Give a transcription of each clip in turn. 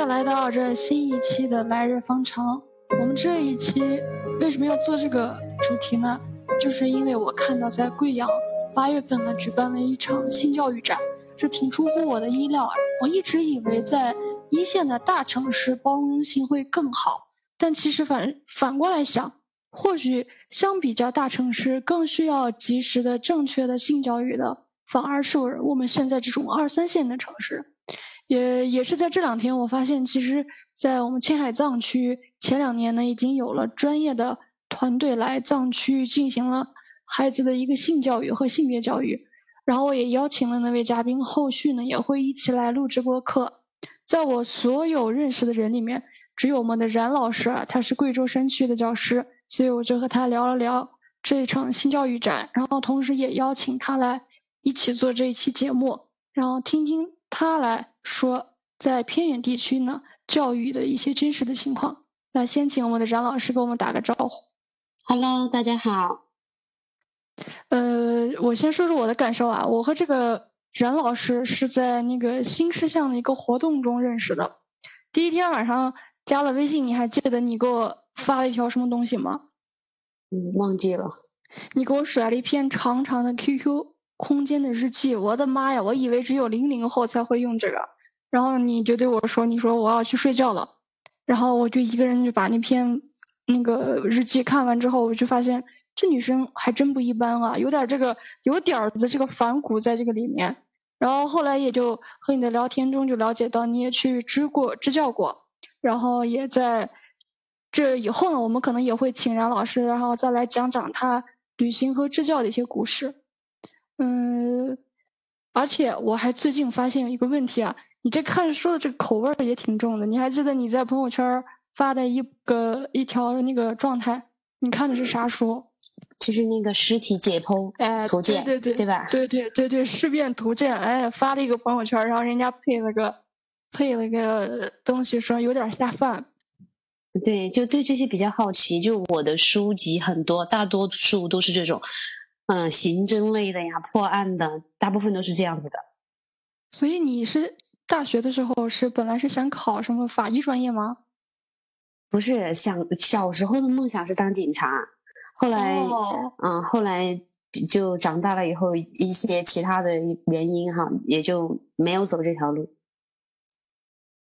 家来到这新一期的来日方长。我们这一期为什么要做这个主题呢？就是因为我看到在贵阳八月份呢举办了一场性教育展，这挺出乎我的意料。我一直以为在一线的大城市包容性会更好，但其实反反过来想，或许相比较大城市更需要及时的正确的性教育的，反而是我们现在这种二三线的城市。也也是在这两天，我发现其实，在我们青海藏区前两年呢，已经有了专业的团队来藏区进行了孩子的一个性教育和性别教育。然后我也邀请了那位嘉宾，后续呢也会一起来录直播课。在我所有认识的人里面，只有我们的冉老师啊，他是贵州山区的教师，所以我就和他聊了聊这一场性教育展，然后同时也邀请他来一起做这一期节目，然后听听他来。说在偏远地区呢，教育的一些真实的情况。那先请我们的冉老师给我们打个招呼。Hello，大家好。呃，我先说说我的感受啊。我和这个冉老师是在那个新事项的一个活动中认识的。第一天晚上加了微信，你还记得你给我发了一条什么东西吗？嗯，忘记了。你给我甩了一篇长长的 QQ。空间的日记，我的妈呀！我以为只有零零后才会用这个，然后你就对我说：“你说我要去睡觉了。”然后我就一个人就把那篇那个日记看完之后，我就发现这女生还真不一般啊，有点这个有点儿子这个反骨在这个里面。然后后来也就和你的聊天中就了解到，你也去支过支教过，然后也在这以后呢，我们可能也会请冉老师，然后再来讲讲他旅行和支教的一些故事。嗯，而且我还最近发现有一个问题啊，你这看书的这个口味儿也挺重的。你还记得你在朋友圈发的一个一条那个状态？你看的是啥书？就是那个尸体解剖图鉴，对对对吧？对对对对，尸变图鉴。哎，发了一个朋友圈，然后人家配了个配了个东西，说有点下饭。对，就对这些比较好奇。就我的书籍很多，大多数都是这种。嗯，刑侦类的呀，破案的，大部分都是这样子的。所以你是大学的时候是本来是想考什么法医专业吗？不是，想小时候的梦想是当警察，后来，嗯，后来就长大了以后一些其他的原因哈，也就没有走这条路。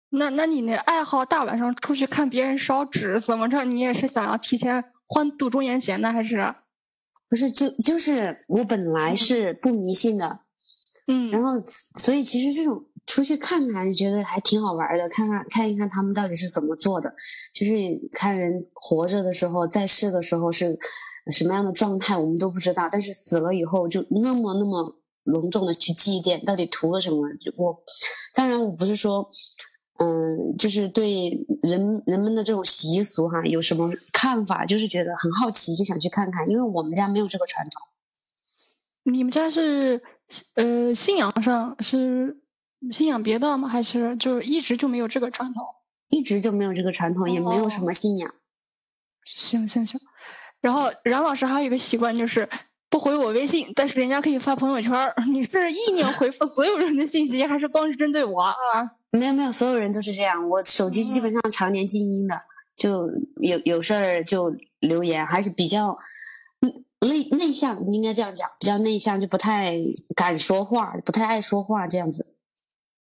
那那你那爱好大晚上出去看别人烧纸怎么着？你也是想要提前欢度中元节呢，还是？不是，就就是我本来是不迷信的，嗯，然后所以其实这种出去看看就觉得还挺好玩的，看看看一看他们到底是怎么做的，就是看人活着的时候在世的时候是什么样的状态，我们都不知道，但是死了以后就那么那么隆重的去祭奠，到底图了什么？我当然我不是说。嗯，就是对人人们的这种习俗哈，有什么看法？就是觉得很好奇，就想去看看。因为我们家没有这个传统。你们家是呃信仰上是信仰别的吗？还是就一直就没有这个传统？一直就没有这个传统，也没有什么信仰。行行行。然后冉老师还有一个习惯，就是不回我微信，但是人家可以发朋友圈。你是意念回复所有人的信息，还是光是针对我啊？没有没有，所有人都是这样。我手机基本上常年静音的，就有有事儿就留言，还是比较内内向，应该这样讲，比较内向，就不太敢说话，不太爱说话这样子。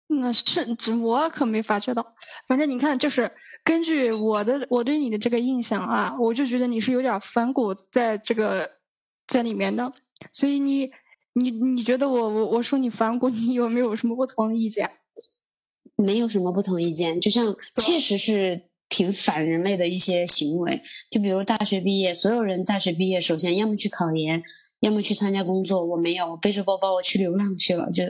那是，我可没发觉到。反正你看，就是根据我的我对你的这个印象啊，我就觉得你是有点反骨在这个在里面的。所以你你你觉得我我我说你反骨，你有没有什么不同的意见？没有什么不同意见，就像确实是挺反人类的一些行为。就比如大学毕业，所有人大学毕业，首先要么去考研，要么去参加工作。我没有，我背着包包我去流浪去了。就，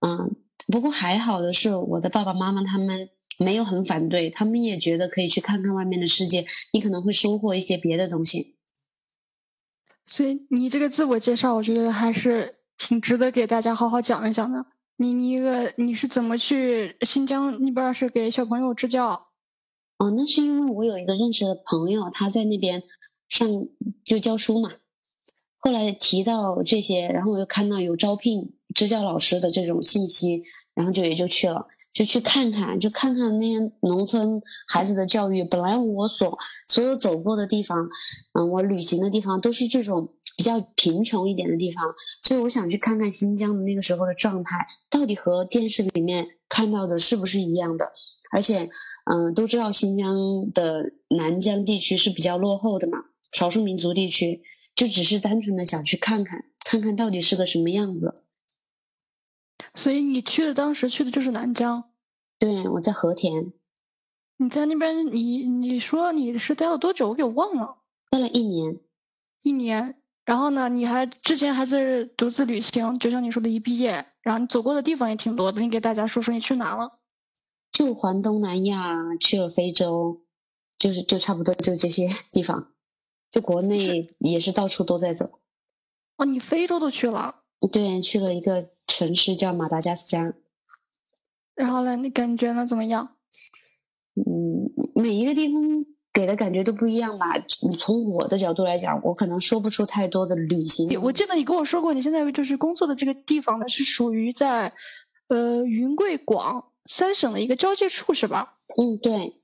嗯，不过还好的是，我的爸爸妈妈他们没有很反对，他们也觉得可以去看看外面的世界，你可能会收获一些别的东西。所以你这个自我介绍，我觉得还是挺值得给大家好好讲一讲的。你你一个你是怎么去新疆那边是给小朋友支教？哦，那是因为我有一个认识的朋友，他在那边上就教书嘛。后来提到这些，然后我又看到有招聘支教老师的这种信息，然后就也就去了。就去看看，就看看那些农村孩子的教育。本来我所所有走过的地方，嗯，我旅行的地方都是这种比较贫穷一点的地方，所以我想去看看新疆的那个时候的状态，到底和电视里面看到的是不是一样的？而且，嗯，都知道新疆的南疆地区是比较落后的嘛，少数民族地区，就只是单纯的想去看看，看看到底是个什么样子。所以你去的当时去的就是南疆，对，我在和田。你在那边，你你说你是待了多久？我给忘了。待了一年。一年。然后呢？你还之前还是独自旅行，就像你说的，一毕业，然后你走过的地方也挺多的。你给大家说说你去哪了？就环东南亚，去了非洲，就是就差不多就这些地方。就国内也是到处都在走。哦，你非洲都去了？对，去了一个。城市叫马达加斯加，然后呢？你感觉呢？怎么样？嗯，每一个地方给的感觉都不一样吧。从我的角度来讲，我可能说不出太多的旅行。我记得你跟我说过，你现在就是工作的这个地方呢，是属于在呃云贵广三省的一个交界处，是吧？嗯，对。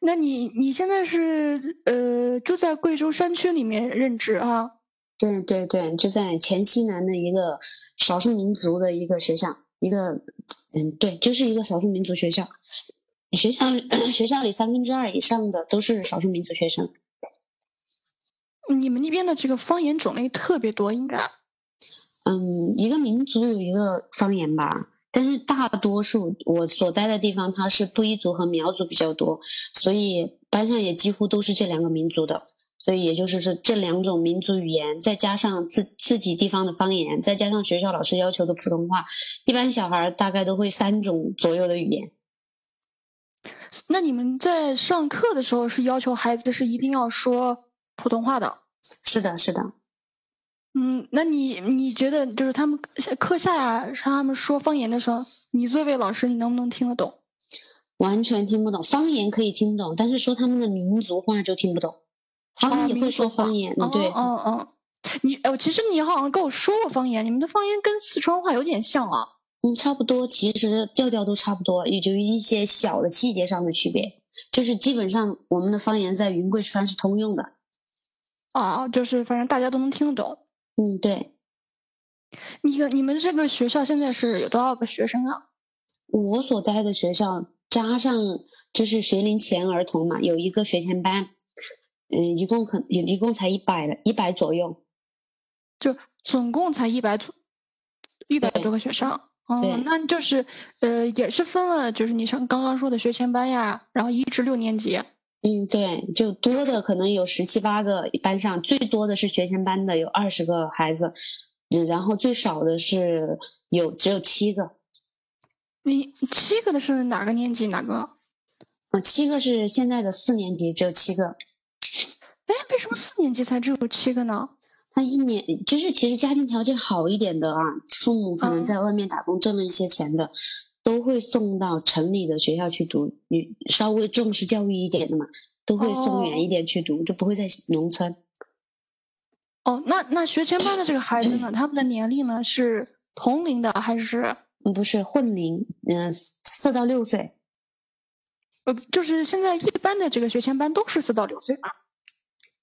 那你你现在是呃住在贵州山区里面任职啊？对对对，就在黔西南的一个。少数民族的一个学校，一个嗯，对，就是一个少数民族学校。学校里 学校里三分之二以上的都是少数民族学生。你们那边的这个方言种类特别多，应该？嗯，一个民族有一个方言吧，但是大多数我所在的地方，它是布依族和苗族比较多，所以班上也几乎都是这两个民族的。所以也就是是，这两种民族语言，再加上自自己地方的方言，再加上学校老师要求的普通话，一般小孩大概都会三种左右的语言。那你们在上课的时候是要求孩子是一定要说普通话的？是的，是的。嗯，那你你觉得就是他们课下呀，让他们说方言的时候，你作为老师，你能不能听得懂？完全听不懂，方言可以听懂，但是说他们的民族话就听不懂。他们也会说方言，对，嗯嗯，你，哦，其实你好像跟我说过方言，你们的方言跟四川话有点像啊，嗯，差不多，其实调调都差不多，也就一些小的细节上的区别，就是基本上我们的方言在云贵川是通用的，啊，就是反正大家都能听得懂，嗯，对，你个你们这个学校现在是有多少个学生啊？我所在的学校加上就是学龄前儿童嘛，有一个学前班。嗯，一共可一一共才一百了，一百左右，就总共才一百多，一百多个学生。哦，那就是呃，也是分了，就是你像刚刚说的学前班呀，然后一至六年级。嗯，对，就多的可能有十七八个班上，最多的是学前班的有二十个孩子，然后最少的是有只有七个。你七个的是哪个年级？哪个？嗯，七个是现在的四年级，只有七个。哎，为什么四年级才只有七个呢？他一年就是其实家庭条件好一点的啊，父母可能在外面打工挣了一些钱的，都会送到城里的学校去读。你稍微重视教育一点的嘛，都会送远一点去读，就不会在农村。哦，那那学前班的这个孩子呢？他们的年龄呢是同龄的还是？不是混龄，嗯，四到六岁。呃，就是现在一般的这个学前班都是四到六岁吧？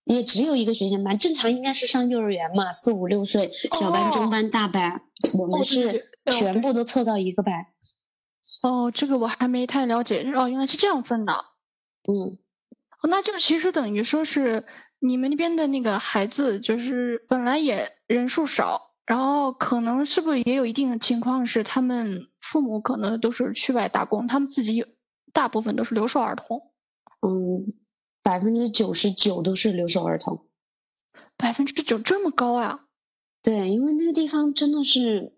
也只有一个学前班，正常应该是上幼儿园嘛，四五六岁，小班、中班、大班，我们是全部都凑到一个班。哦，这个我还没太了解，哦，原来是这样分的。嗯，那就其实等于说是你们那边的那个孩子，就是本来也人数少，然后可能是不是也有一定的情况是他们父母可能都是去外打工，他们自己大部分都是留守儿童。嗯。百分之九十九都是留守儿童，百分之九这么高啊？对，因为那个地方真的是，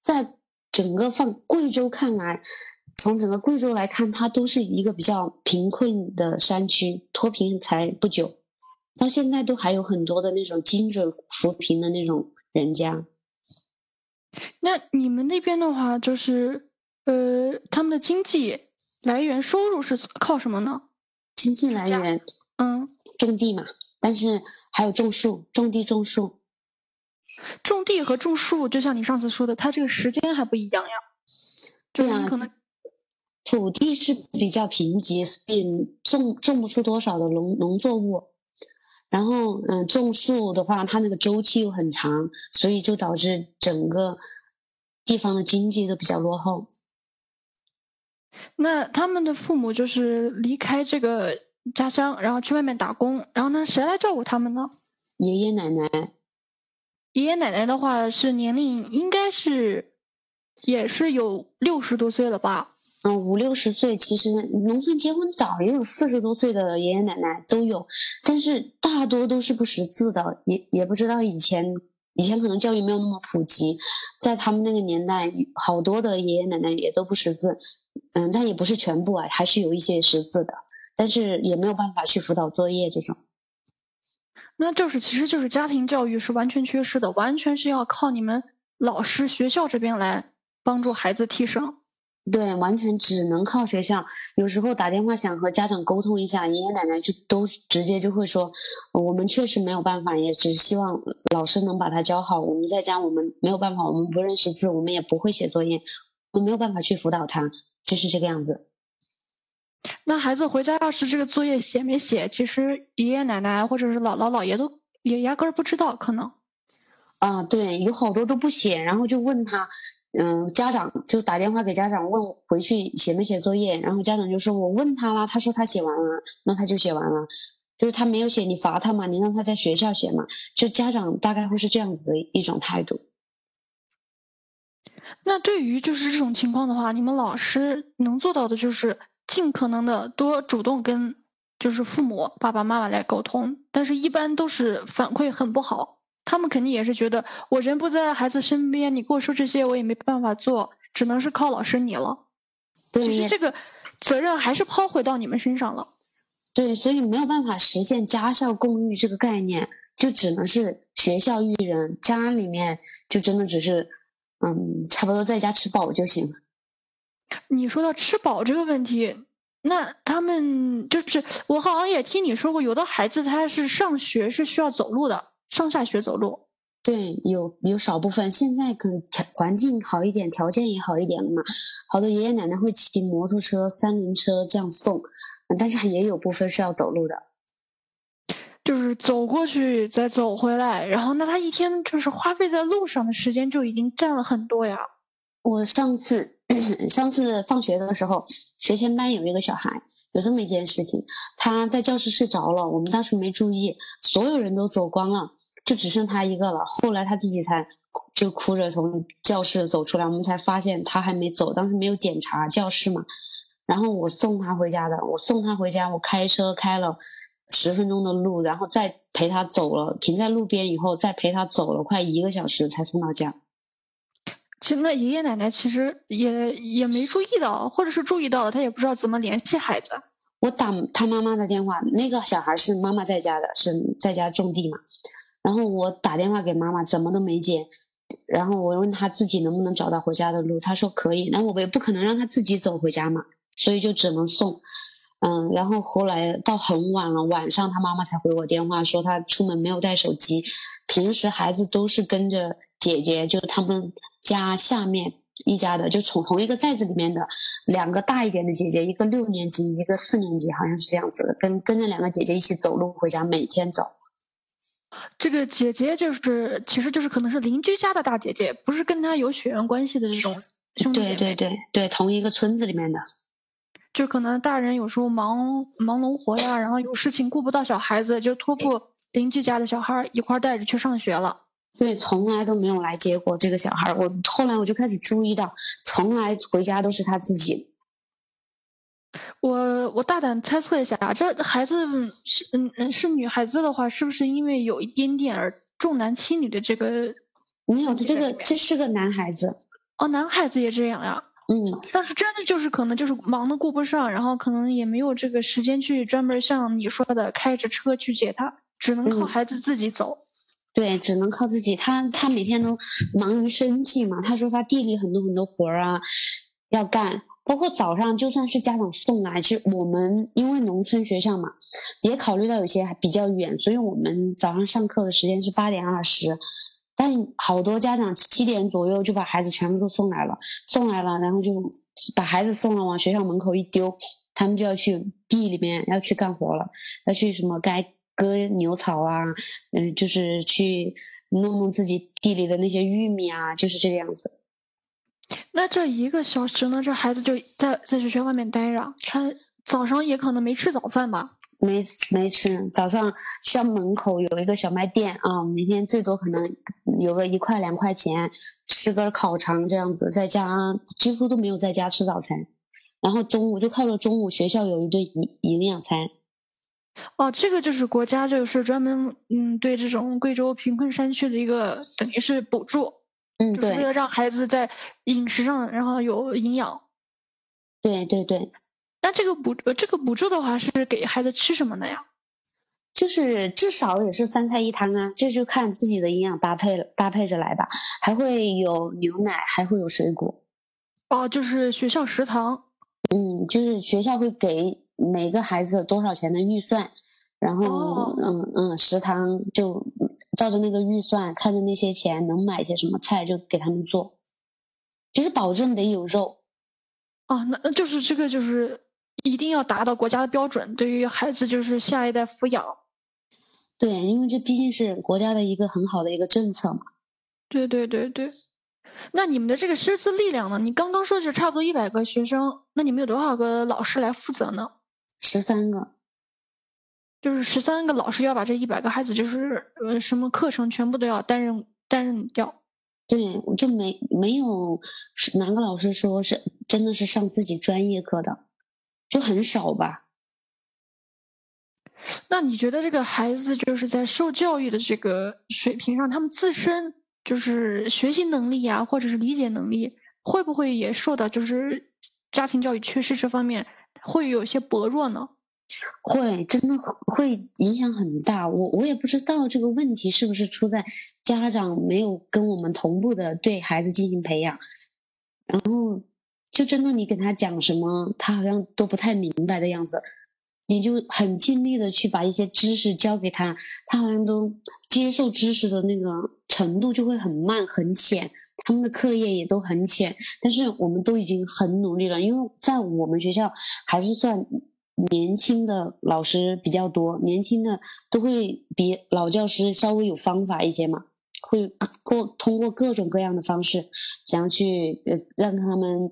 在整个放贵州看来，从整个贵州来看，它都是一个比较贫困的山区，脱贫才不久，到现在都还有很多的那种精准扶贫的那种人家。那你们那边的话，就是呃，他们的经济来源、收入是靠什么呢？经济来源，嗯，种地嘛，但是还有种树，种地种树。种地和种树，就像你上次说的，它这个时间还不一样呀。对呀，可能土地是比较贫瘠，所以种种不出多少的农农作物。然后，嗯，种树的话，它那个周期又很长，所以就导致整个地方的经济都比较落后。那他们的父母就是离开这个家乡，然后去外面打工，然后呢，谁来照顾他们呢？爷爷奶奶。爷爷奶奶的话是年龄应该是也是有六十多岁了吧？嗯，五六十岁，其实农村结婚早也有四十多岁的爷爷奶奶都有，但是大多都是不识字的，也也不知道以前以前可能教育没有那么普及，在他们那个年代，好多的爷爷奶奶也都不识字，嗯，但也不是全部啊，还是有一些识字的，但是也没有办法去辅导作业这种。那就是其实就是家庭教育是完全缺失的，完全是要靠你们老师学校这边来帮助孩子提升。对，完全只能靠学校。有时候打电话想和家长沟通一下，爷爷奶奶就都直接就会说：“我们确实没有办法，也只希望老师能把他教好。我们在家我们没有办法，我们不认识字，我们也不会写作业，我们没有办法去辅导他，就是这个样子。”那孩子回家要是这个作业写没写，其实爷爷奶奶或者是姥姥姥爷都也压根儿不知道，可能。啊，对，有好多都不写，然后就问他。嗯，家长就打电话给家长问回去写没写作业，然后家长就说：“我问他了，他说他写完了，那他就写完了。就是他没有写，你罚他嘛，你让他在学校写嘛。就家长大概会是这样子的一种态度。那对于就是这种情况的话，你们老师能做到的就是尽可能的多主动跟就是父母爸爸妈妈来沟通，但是一般都是反馈很不好。他们肯定也是觉得我人不在孩子身边，你跟我说这些我也没办法做，只能是靠老师你了。其实这个责任还是抛回到你们身上了。对，所以没有办法实现家校共育这个概念，就只能是学校育人，家里面就真的只是，嗯，差不多在家吃饱就行了。你说到吃饱这个问题，那他们就是我好像也听你说过，有的孩子他是上学是需要走路的。上下学走路，对，有有少部分现在可能条环境好一点，条件也好一点了嘛。好多爷爷奶奶会骑摩托车、三轮车这样送，但是也有部分是要走路的，就是走过去再走回来。然后那他一天就是花费在路上的时间就已经占了很多呀。我上次 上次放学的时候，学前班有一个小孩。有这么一件事情，他在教室睡着了，我们当时没注意，所有人都走光了，就只剩他一个了。后来他自己才就哭着从教室走出来，我们才发现他还没走，当时没有检查教室嘛。然后我送他回家的，我送他回家，我开车开了十分钟的路，然后再陪他走了，停在路边以后再陪他走了快一个小时才送到家。其实那爷爷奶奶其实也也没注意到，或者是注意到了，他也不知道怎么联系孩子。我打他妈妈的电话，那个小孩是妈妈在家的，是在家种地嘛。然后我打电话给妈妈，怎么都没接。然后我问他自己能不能找到回家的路，他说可以。那我也不可能让他自己走回家嘛，所以就只能送。嗯，然后后来到很晚了，晚上他妈妈才回我电话，说他出门没有带手机。平时孩子都是跟着姐姐，就是他们。家下面一家的，就从同一个寨子里面的两个大一点的姐姐，一个六年级，一个四年级，好像是这样子的，跟跟着两个姐姐一起走路回家，每天走。这个姐姐就是，其实就是可能是邻居家的大姐姐，不是跟她有血缘关系的这种兄弟姐妹。对对对对，同一个村子里面的。就可能大人有时候忙忙农活呀，然后有事情顾不到小孩子，就托付邻居家的小孩一块带着去上学了。对，从来都没有来接过这个小孩。我后来我就开始注意到，从来回家都是他自己。我我大胆猜测一下啊，这孩子是嗯嗯是女孩子的话，是不是因为有一点点儿重男轻女的这个？没有，他这个这是个男孩子。哦，男孩子也这样呀？嗯。但是真的就是可能就是忙的顾不上，然后可能也没有这个时间去专门像你说的开着车去接他，只能靠孩子自己走。对，只能靠自己。他他每天都忙于生计嘛。他说他地里很多很多活儿啊要干，包括早上就算是家长送来，其实我们因为农村学校嘛，也考虑到有些还比较远，所以我们早上上课的时间是八点二十。但好多家长七点左右就把孩子全部都送来了，送来了，然后就把孩子送了，往学校门口一丢，他们就要去地里面要去干活了，要去什么该割牛草啊，嗯，就是去弄弄自己地里的那些玉米啊，就是这个样子。那这一个小时呢，这孩子就在在学校外面待着，他早上也可能没吃早饭吧？没没吃，早上校门口有一个小卖店啊，每天最多可能有个一块两块钱，吃根烤肠这样子，在家几乎都没有在家吃早餐，然后中午就靠着中午学校有一顿营营养餐。哦，这个就是国家就是专门嗯对这种贵州贫困山区的一个等于是补助，嗯，对，为了让孩子在饮食上然后有营养。对对对。那这个补呃，这个补助的话是给孩子吃什么的呀？就是至少也是三菜一汤啊，这就看自己的营养搭配了，搭配着来吧。还会有牛奶，还会有水果。哦，就是学校食堂。嗯，就是学校会给每个孩子多少钱的预算，然后嗯嗯，食堂就照着那个预算，看着那些钱能买些什么菜就给他们做，就是保证得有肉。哦，那那就是这个就是。一定要达到国家的标准，对于孩子就是下一代抚养。对，因为这毕竟是国家的一个很好的一个政策嘛。对对对对，那你们的这个师资力量呢？你刚刚说是差不多一百个学生，那你们有多少个老师来负责呢？十三个，就是十三个老师要把这一百个孩子，就是呃什么课程全部都要担任担任掉。对，就没没有哪个老师说是真的是上自己专业课的。就很少吧。那你觉得这个孩子就是在受教育的这个水平上，他们自身就是学习能力啊，或者是理解能力，会不会也受到就是家庭教育缺失这方面会有一些薄弱呢？会，真的会影响很大。我我也不知道这个问题是不是出在家长没有跟我们同步的对孩子进行培养，然后。就真的，你给他讲什么，他好像都不太明白的样子。你就很尽力的去把一些知识教给他，他好像都接受知识的那个程度就会很慢很浅。他们的课业也都很浅，但是我们都已经很努力了，因为在我们学校还是算年轻的老师比较多，年轻的都会比老教师稍微有方法一些嘛。会过通过各种各样的方式，想要去呃让他们。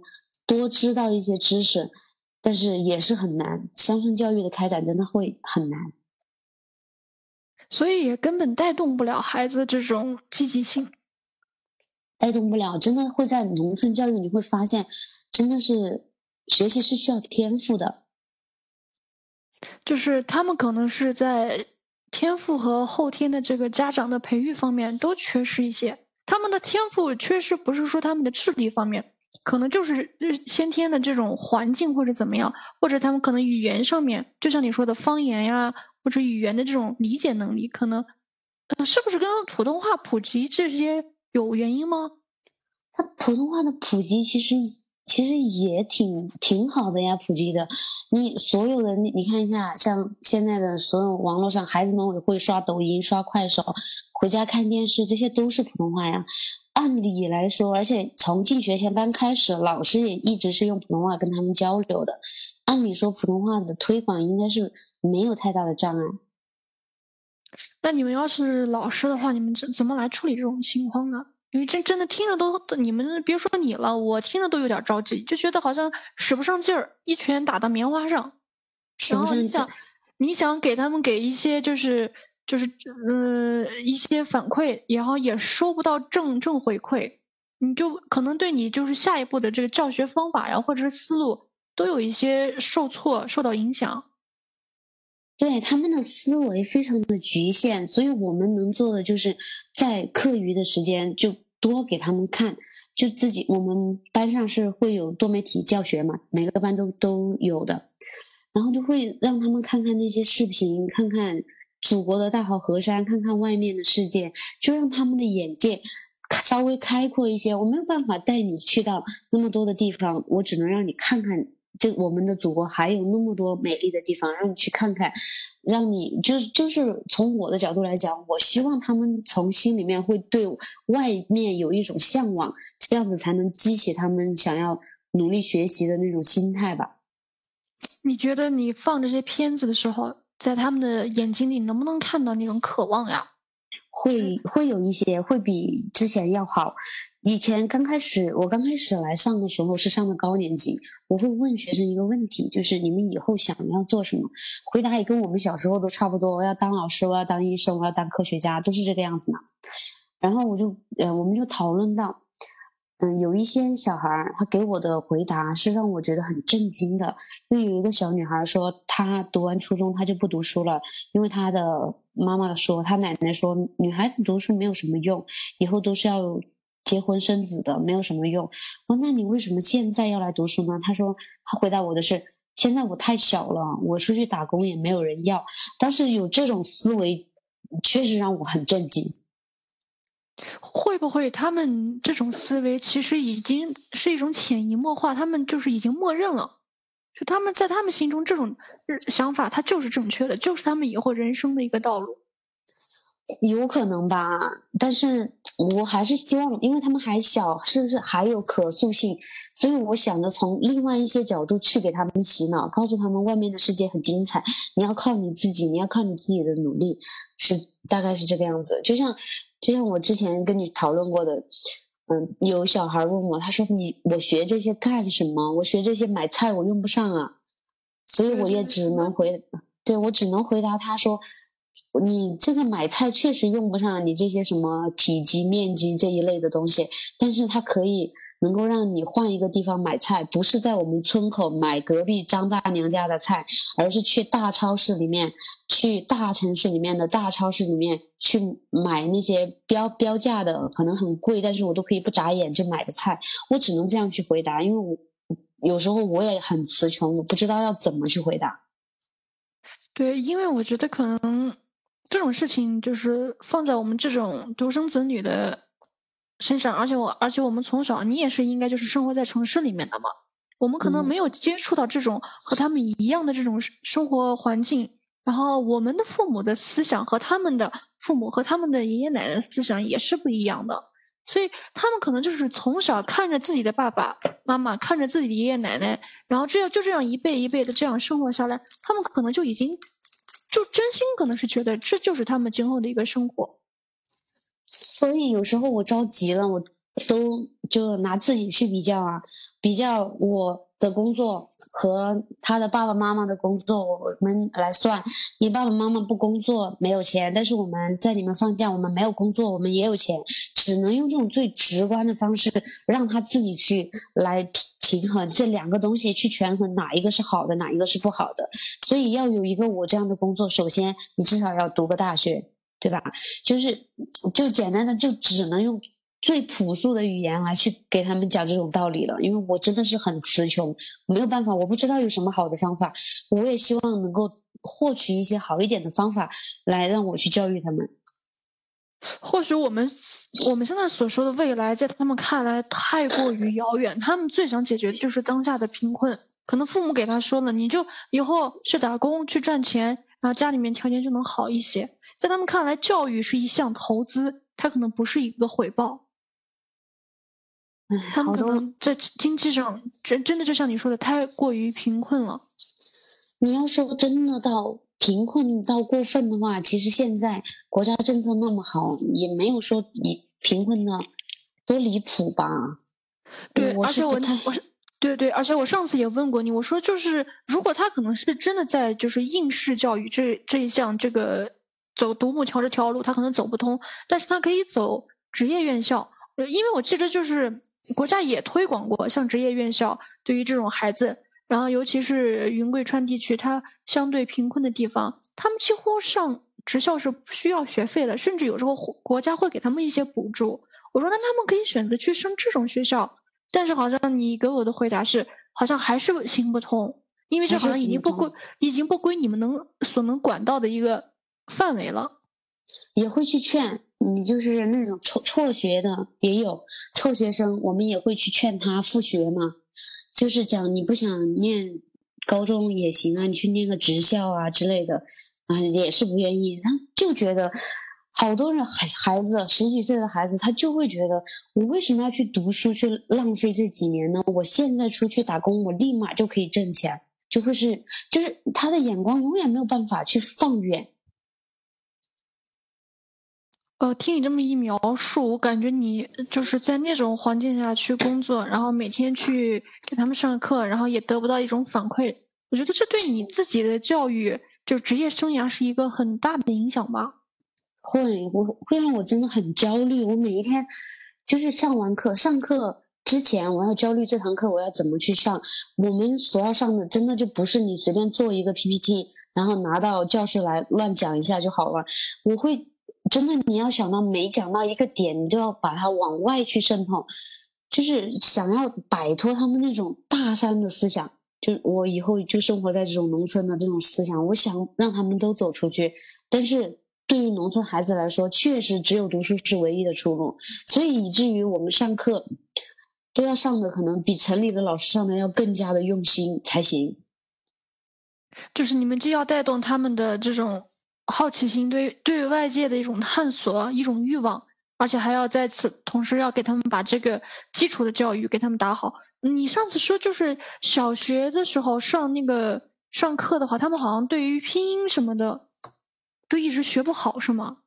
多知道一些知识，但是也是很难。乡村教育的开展真的会很难，所以也根本带动不了孩子这种积极性，带动不了。真的会在农村教育，你会发现，真的是学习是需要天赋的，就是他们可能是在天赋和后天的这个家长的培育方面都缺失一些。他们的天赋缺失，不是说他们的智力方面。可能就是先天的这种环境或者怎么样，或者他们可能语言上面，就像你说的方言呀，或者语言的这种理解能力，可能，是不是跟普通话普及这些有原因吗？它普通话的普及其实其实也挺挺好的呀，普及的。你所有的你你看一下，像现在的所有网络上，孩子们也会刷抖音、刷快手，回家看电视，这些都是普通话呀。按理来说，而且从进学前班开始，老师也一直是用普通话跟他们交流的。按理说，普通话的推广应该是没有太大的障碍。那你们要是老师的话，你们怎怎么来处理这种情况呢？因为真真的听着都，你们别说你了，我听着都有点着急，就觉得好像使不上劲儿，一拳打到棉花上。然后你想，你想给他们给一些就是。就是嗯一些反馈，然后也收不到正正回馈，你就可能对你就是下一步的这个教学方法呀，或者是思路都有一些受挫、受到影响。对他们的思维非常的局限，所以我们能做的就是在课余的时间就多给他们看，就自己我们班上是会有多媒体教学嘛，每个班都都有的，然后就会让他们看看那些视频，看看。祖国的大好河山，看看外面的世界，就让他们的眼界稍微开阔一些。我没有办法带你去到那么多的地方，我只能让你看看这我们的祖国还有那么多美丽的地方，让你去看看，让你就就是从我的角度来讲，我希望他们从心里面会对外面有一种向往，这样子才能激起他们想要努力学习的那种心态吧。你觉得你放这些片子的时候，在他们的眼睛里能不能看到那种渴望呀？会会有一些会比之前要好。以前刚开始我刚开始来上的时候是上的高年级，我会问学生一个问题，就是你们以后想要做什么？回答也跟我们小时候都差不多，我要当老师，我要当医生，我要当科学家，都是这个样子嘛。然后我就呃，我们就讨论到。嗯，有一些小孩儿，他给我的回答是让我觉得很震惊的。因为有一个小女孩说，她读完初中，她就不读书了，因为她的妈妈说，她奶奶说，女孩子读书没有什么用，以后都是要结婚生子的，没有什么用。我说，那你为什么现在要来读书呢？她说，她回答我的是，现在我太小了，我出去打工也没有人要。但是有这种思维，确实让我很震惊。会不会他们这种思维其实已经是一种潜移默化？他们就是已经默认了，就他们在他们心中这种想法，它就是正确的，就是他们以后人生的一个道路。有可能吧，但是我还是希望，因为他们还小，是不是还有可塑性？所以我想着从另外一些角度去给他们洗脑，告诉他们外面的世界很精彩，你要靠你自己，你要靠你自己的努力，是大概是这个样子。就像。就像我之前跟你讨论过的，嗯，有小孩问我，他说：“你我学这些干什么？我学这些买菜我用不上啊。”所以我也只能回，对我只能回答他说：“你这个买菜确实用不上你这些什么体积、面积这一类的东西，但是它可以。”能够让你换一个地方买菜，不是在我们村口买隔壁张大娘家的菜，而是去大超市里面，去大城市里面的大超市里面去买那些标标价的，可能很贵，但是我都可以不眨眼就买的菜。我只能这样去回答，因为我有时候我也很词穷，我不知道要怎么去回答。对，因为我觉得可能这种事情就是放在我们这种独生子女的。身上，而且我，而且我们从小，你也是应该就是生活在城市里面的嘛。我们可能没有接触到这种和他们一样的这种生活环境，然后我们的父母的思想和他们的父母和他们的爷爷奶奶的思想也是不一样的，所以他们可能就是从小看着自己的爸爸妈妈，看着自己的爷爷奶奶，然后这样就这样一辈一辈的这样生活下来，他们可能就已经就真心可能是觉得这就是他们今后的一个生活。所以有时候我着急了，我都就拿自己去比较啊，比较我的工作和他的爸爸妈妈的工作，我们来算。你爸爸妈妈不工作没有钱，但是我们在你们放假，我们没有工作，我们也有钱，只能用这种最直观的方式让他自己去来平衡这两个东西，去权衡哪一个是好的，哪一个是不好的。所以要有一个我这样的工作，首先你至少要读个大学。对吧？就是就简单的，就只能用最朴素的语言来去给他们讲这种道理了。因为我真的是很词穷，没有办法，我不知道有什么好的方法。我也希望能够获取一些好一点的方法来让我去教育他们。或许我们我们现在所说的未来，在他们看来太过于遥远。他们最想解决的就是当下的贫困。可能父母给他说了，你就以后去打工去赚钱，然后家里面条件就能好一些。在他们看来，教育是一项投资，它可能不是一个回报。他们可能在经济上真真的就像你说的，太过于贫困了。你要说真的到贫困到过分的话，其实现在国家政策那么好，也没有说你贫困的多离谱吧？对，而且我我是对对，而且我上次也问过你，我说就是如果他可能是真的在就是应试教育这这一项这个。走独木桥这条路，他可能走不通，但是他可以走职业院校，因为我记得就是国家也推广过，像职业院校对于这种孩子，然后尤其是云贵川地区，它相对贫困的地方，他们几乎上职校是不需要学费的，甚至有时候国家会给他们一些补助。我说那他们可以选择去上这种学校，但是好像你给我的回答是，好像还是行不通，因为这好像已经不归，已经不归你们能所能管到的一个。范围了，也会去劝你，就是那种辍辍学的也有辍学生，我们也会去劝他复学嘛。就是讲你不想念高中也行啊，你去念个职校啊之类的，啊也是不愿意。他就觉得好多人孩孩子十几岁的孩子，他就会觉得我为什么要去读书去浪费这几年呢？我现在出去打工，我立马就可以挣钱，就会是就是他的眼光永远没有办法去放远。呃，听你这么一描述，我感觉你就是在那种环境下去工作，然后每天去给他们上课，然后也得不到一种反馈。我觉得这对你自己的教育，就职业生涯是一个很大的影响吧？会，我会让我真的很焦虑。我每一天就是上完课，上课之前我要焦虑这堂课我要怎么去上。我们所要上的真的就不是你随便做一个 PPT，然后拿到教室来乱讲一下就好了。我会。真的，你要想到每讲到一个点，你就要把它往外去渗透，就是想要摆脱他们那种大山的思想。就我以后就生活在这种农村的这种思想，我想让他们都走出去。但是对于农村孩子来说，确实只有读书是唯一的出路，所以以至于我们上课都要上的可能比城里的老师上的要更加的用心才行。就是你们既要带动他们的这种。好奇心对对外界的一种探索，一种欲望，而且还要在此同时要给他们把这个基础的教育给他们打好。你上次说就是小学的时候上那个上课的话，他们好像对于拼音什么的都一直学不好，是吗？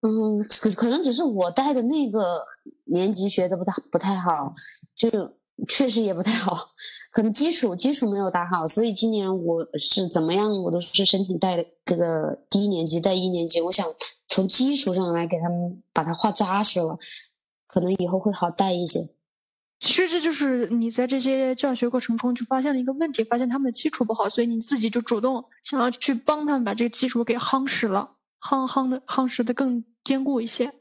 嗯，可可能只是我带的那个年级学的不太不太好，就确实也不太好。可能基础基础没有打好，所以今年我是怎么样，我都是申请带这个低年级带一年级。我想从基础上来给他们把它画扎实了，可能以后会好带一些。其实这就是你在这些教学过程中就发现了一个问题，发现他们的基础不好，所以你自己就主动想要去帮他们把这个基础给夯实了，夯夯的夯实的更坚固一些。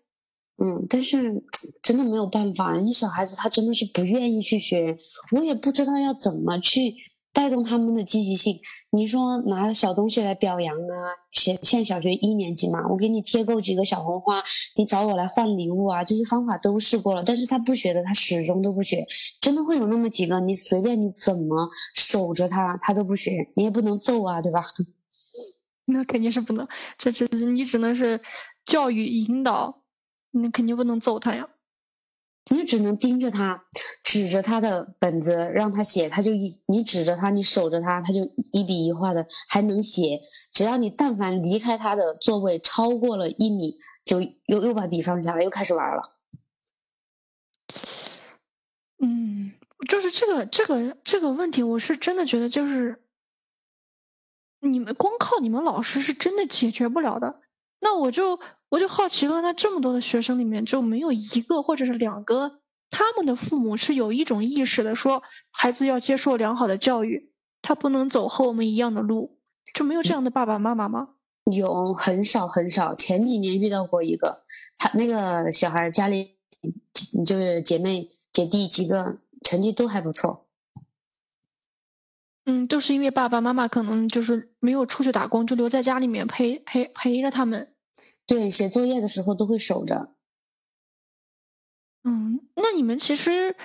嗯，但是真的没有办法，你小孩子他真的是不愿意去学，我也不知道要怎么去带动他们的积极性。你说拿个小东西来表扬啊，现现在小学一年级嘛，我给你贴够几个小红花，你找我来换礼物啊，这些方法都试过了，但是他不学的，他始终都不学。真的会有那么几个，你随便你怎么守着他，他都不学，你也不能揍啊，对吧？那肯定是不能，这这你只能是教育引导。你肯定不能揍他呀，你只能盯着他，指着他的本子让他写，他就一你指着他，你守着他，他就一笔一画的还能写。只要你但凡离开他的座位超过了一米，就又又把笔放下了，又开始玩了。嗯，就是这个这个这个问题，我是真的觉得就是你们光靠你们老师是真的解决不了的。那我就。我就好奇了，那这么多的学生里面，就没有一个或者是两个，他们的父母是有一种意识的，说孩子要接受良好的教育，他不能走和我们一样的路，就没有这样的爸爸妈妈吗？有，很少很少。前几年遇到过一个，他那个小孩家里就是姐妹姐弟几个，成绩都还不错。嗯，都是因为爸爸妈妈可能就是没有出去打工，就留在家里面陪陪陪着他们。对，写作业的时候都会守着。嗯，那你们其实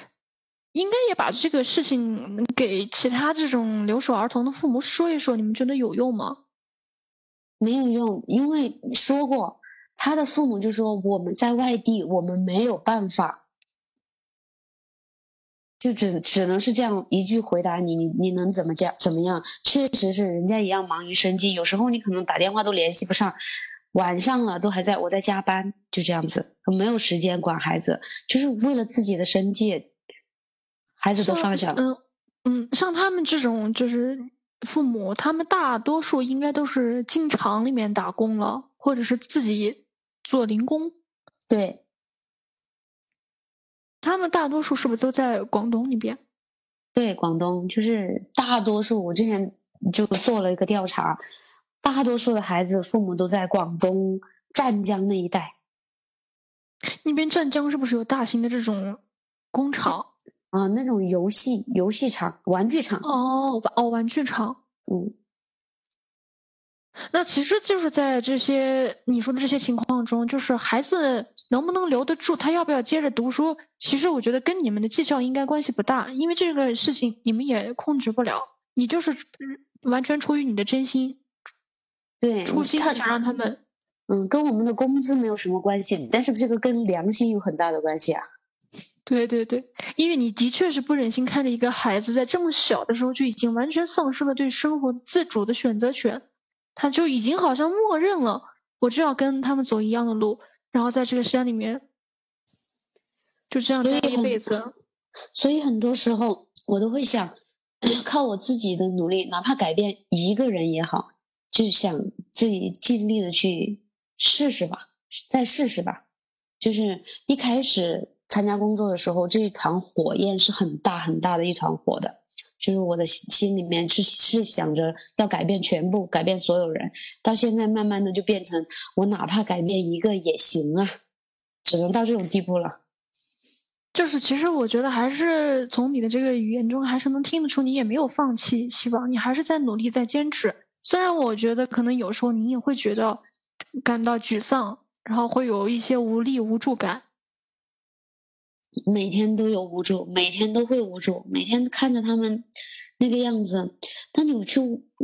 应该也把这个事情给其他这种留守儿童的父母说一说，你们觉得有用吗？没有用，因为说过，他的父母就说我们在外地，我们没有办法，就只只能是这样一句回答你，你你能怎么讲？怎么样？确实是人家一样忙于生计，有时候你可能打电话都联系不上。晚上了都还在，我在加班，就这样子，没有时间管孩子，就是为了自己的生计，孩子都放下了。嗯嗯，像他们这种就是父母，他们大多数应该都是进厂里面打工了，或者是自己做零工。对，他们大多数是不是都在广东那边？对，广东就是大多数。我之前就做了一个调查。大多数的孩子父母都在广东湛江那一带。那边湛江是不是有大型的这种工厂啊？那种游戏游戏厂、玩具厂？哦哦，玩具厂。嗯。那其实就是在这些你说的这些情况中，就是孩子能不能留得住，他要不要接着读书，其实我觉得跟你们的绩效应该关系不大，因为这个事情你们也控制不了，你就是完全出于你的真心，对，初心他想让他们。嗯，跟我们的工资没有什么关系，但是这个跟良心有很大的关系啊。对对对，因为你的确是不忍心看着一个孩子在这么小的时候就已经完全丧失了对生活自主的选择权，他就已经好像默认了我就要跟他们走一样的路，然后在这个山里面就这样待一辈子。所以很多时候我都会想，靠我自己的努力，哪怕改变一个人也好，就想自己尽力的去。试试吧，再试试吧。就是一开始参加工作的时候，这一团火焰是很大很大的一团火的。就是我的心里面是是想着要改变全部，改变所有人。到现在慢慢的就变成我哪怕改变一个也行啊，只能到这种地步了。就是其实我觉得还是从你的这个语言中还是能听得出你也没有放弃希望，你还是在努力在坚持。虽然我觉得可能有时候你也会觉得。感到沮丧，然后会有一些无力、无助感。每天都有无助，每天都会无助，每天看着他们那个样子。当你去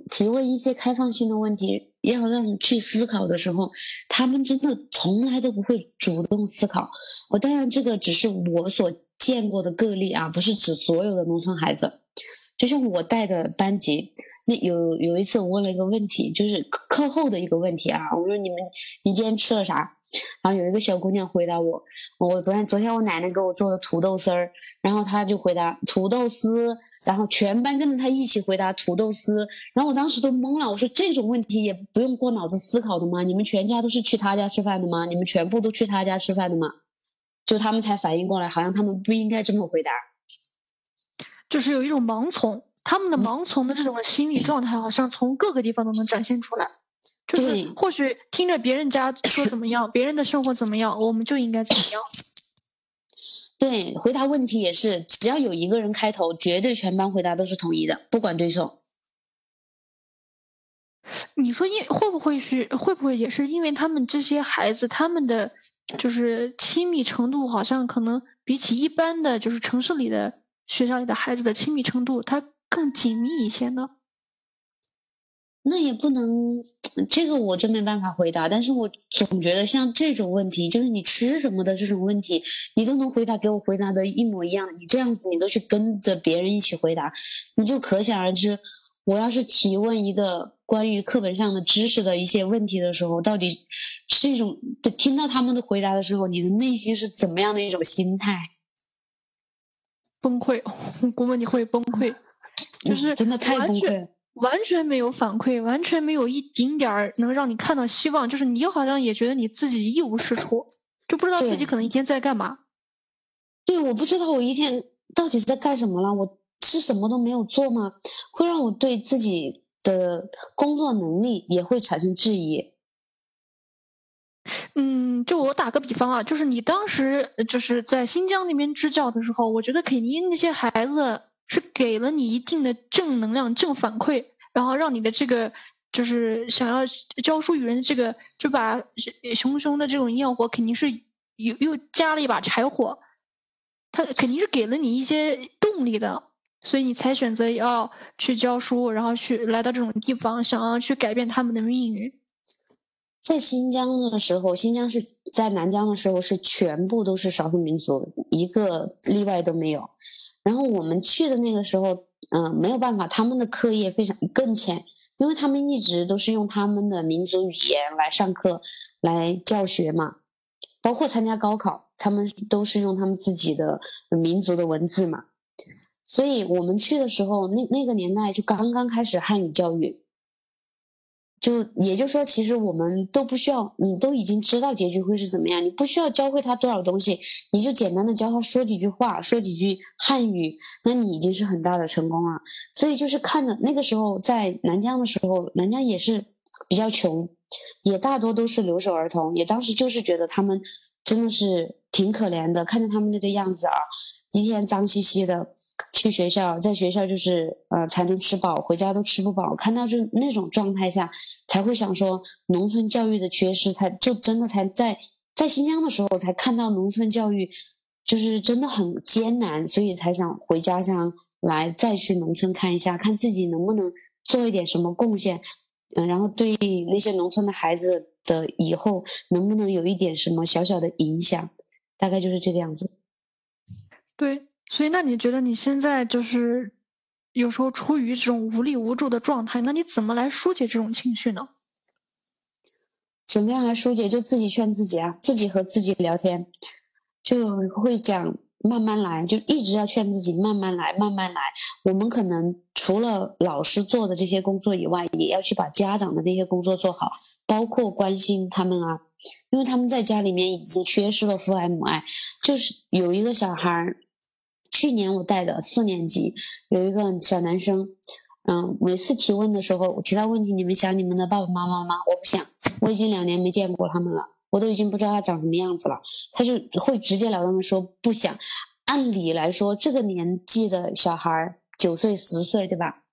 提问一些开放性的问题，要让你去思考的时候，他们真的从来都不会主动思考。我当然，这个只是我所见过的个例啊，不是指所有的农村孩子。就像我带的班级。那有有一次我问了一个问题，就是课后的一个问题啊。我说你们你今天吃了啥？然后有一个小姑娘回答我，我昨天昨天我奶奶给我做的土豆丝儿，然后她就回答土豆丝，然后全班跟着她一起回答土豆丝，然后我当时都懵了。我说这种问题也不用过脑子思考的吗？你们全家都是去他家吃饭的吗？你们全部都去他家吃饭的吗？就他们才反应过来，好像他们不应该这么回答，就是有一种盲从。他们的盲从的这种心理状态，好像从各个地方都能展现出来。就是或许听着别人家说怎么样，别人的生活怎么样，我们就应该怎么样。对，回答问题也是，只要有一个人开头，绝对全班回答都是统一的，不管对错。你说因会不会是会不会也是因为他们这些孩子，他们的就是亲密程度，好像可能比起一般的就是城市里的学校里的孩子的亲密程度，他。更紧密一些呢？那也不能，这个我真没办法回答。但是我总觉得像这种问题，就是你吃什么的这种问题，你都能回答给我回答的一模一样。你这样子，你都去跟着别人一起回答，你就可想而知。我要是提问一个关于课本上的知识的一些问题的时候，到底是一种听到他们的回答的时候，你的内心是怎么样的一种心态？崩溃，估摸你会崩溃。就是真的太崩溃，完全没有反馈，完全没有一丁点儿能让你看到希望。就是你好像也觉得你自己一无是处，就不知道自己可能一天在干嘛。对，我不知道我一天到底在干什么了。我是什么都没有做吗？会让我对自己的工作能力也会产生质疑。嗯，就我打个比方啊，就是你当时就是在新疆那边支教的时候，我觉得肯定那些孩子。是给了你一定的正能量、正反馈，然后让你的这个就是想要教书育人的这个，就把熊熊的这种焰火肯定是又又加了一把柴火，他肯定是给了你一些动力的，所以你才选择要去教书，然后去来到这种地方，想要去改变他们的命运。在新疆的时候，新疆是在南疆的时候是全部都是少数民族，一个例外都没有。然后我们去的那个时候，嗯，没有办法，他们的课业非常更浅，因为他们一直都是用他们的民族语言来上课、来教学嘛，包括参加高考，他们都是用他们自己的民族的文字嘛。所以我们去的时候，那那个年代就刚刚开始汉语教育。就也就说，其实我们都不需要，你都已经知道结局会是怎么样，你不需要教会他多少东西，你就简单的教他说几句话，说几句汉语，那你已经是很大的成功了。所以就是看着那个时候在南疆的时候，南疆也是比较穷，也大多都是留守儿童，也当时就是觉得他们真的是挺可怜的，看着他们那个样子啊，一天脏兮兮的，去学校，在学校就是呃才能吃饱，回家都吃不饱。看到就那种状态下，才会想说农村教育的缺失，才就真的才在在新疆的时候才看到农村教育就是真的很艰难，所以才想回家乡来再去农村看一下，看自己能不能做一点什么贡献，嗯，然后对那些农村的孩子的以后能不能有一点什么小小的影响，大概就是这个样子。对。所以，那你觉得你现在就是有时候处于这种无力无助的状态，那你怎么来疏解这种情绪呢？怎么样来疏解？就自己劝自己啊，自己和自己聊天，就会讲慢慢来，就一直要劝自己慢慢来，慢慢来。我们可能除了老师做的这些工作以外，也要去把家长的那些工作做好，包括关心他们啊，因为他们在家里面已经缺失了父爱母爱，就是有一个小孩儿。去年我带的四年级有一个小男生，嗯，每次提问的时候，提到问题，你们想你们的爸爸妈妈吗？我不想，我已经两年没见过他们了，我都已经不知道他长什么样子了。他就会直截了当的说不想。按理来说，这个年纪的小孩九岁十岁，对吧？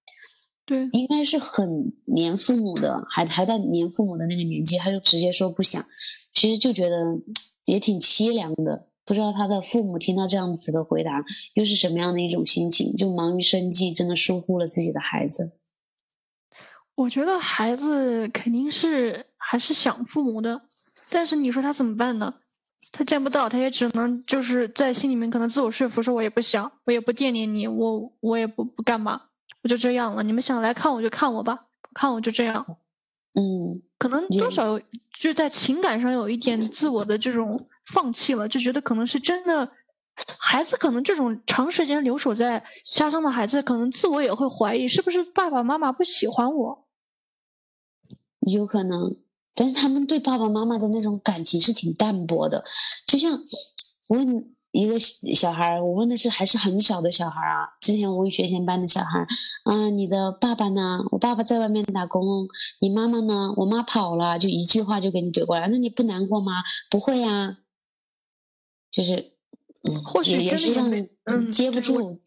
对，应该是很黏父母的，还还在黏父母的那个年纪，他就直接说不想，其实就觉得也挺凄凉的。不知道他的父母听到这样子的回答，又是什么样的一种心情？就忙于生计，真的疏忽了自己的孩子。我觉得孩子肯定是还是想父母的，但是你说他怎么办呢？他见不到，他也只能就是在心里面可能自我说服，说我也不想，我也不惦念你，我我也不不干嘛，我就这样了。你们想来看我就看我吧，不看我就这样。嗯，可能多少就在情感上有一点自我的这种。放弃了，就觉得可能是真的，孩子可能这种长时间留守在家乡的孩子，可能自我也会怀疑，是不是爸爸妈妈不喜欢我？有可能，但是他们对爸爸妈妈的那种感情是挺淡薄的。就像问一个小孩，我问的是还是很小的小孩啊。之前我问学前班的小孩，嗯，你的爸爸呢？我爸爸在外面打工。你妈妈呢？我妈跑了，就一句话就给你怼过来。那你不难过吗？不会呀。就是，嗯，或许真的没，嗯，接不住，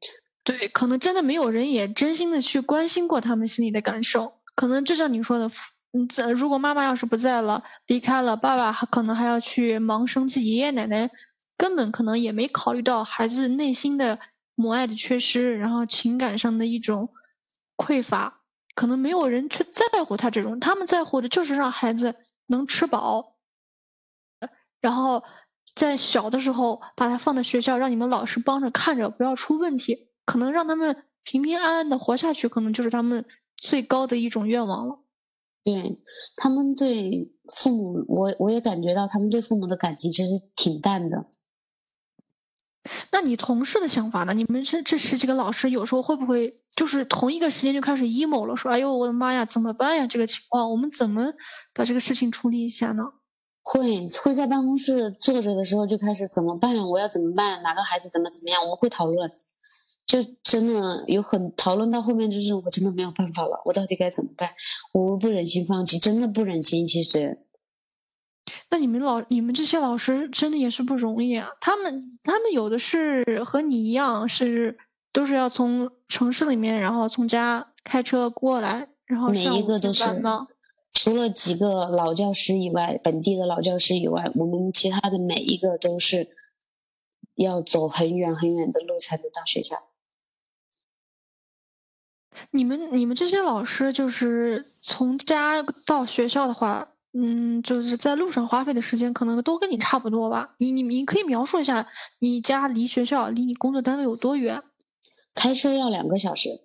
对，可能真的没有人也真心的去关心过他们心里的感受。可能就像你说的，嗯，如果妈妈要是不在了，离开了，爸爸还可能还要去忙生计，爷爷奶奶根本可能也没考虑到孩子内心的母爱的缺失，然后情感上的一种匮乏，可能没有人去在乎他这种，他们在乎的就是让孩子能吃饱，然后。在小的时候把他放在学校，让你们老师帮着看着，不要出问题，可能让他们平平安安的活下去，可能就是他们最高的一种愿望了。对他们对父母，我我也感觉到他们对父母的感情其实挺淡的。那你同事的想法呢？你们这这十几个老师有时候会不会就是同一个时间就开始 emo 了？说哎呦我的妈呀，怎么办呀？这个情况我们怎么把这个事情处理一下呢？会会在办公室坐着的时候就开始怎么办？我要怎么办？哪个孩子怎么怎么样？我们会讨论，就真的有很讨论到后面就是我真的没有办法了，我到底该怎么办？我不忍心放弃，真的不忍心。其实，那你们老你们这些老师真的也是不容易啊！他们他们有的是和你一样，是都是要从城市里面，然后从家开车过来，然后每一个都是吗？除了几个老教师以外，本地的老教师以外，我们其他的每一个都是要走很远很远的路才能到学校。你们你们这些老师就是从家到学校的话，嗯，就是在路上花费的时间可能都跟你差不多吧？你你你可以描述一下你家离学校离你工作单位有多远？开车要两个小时。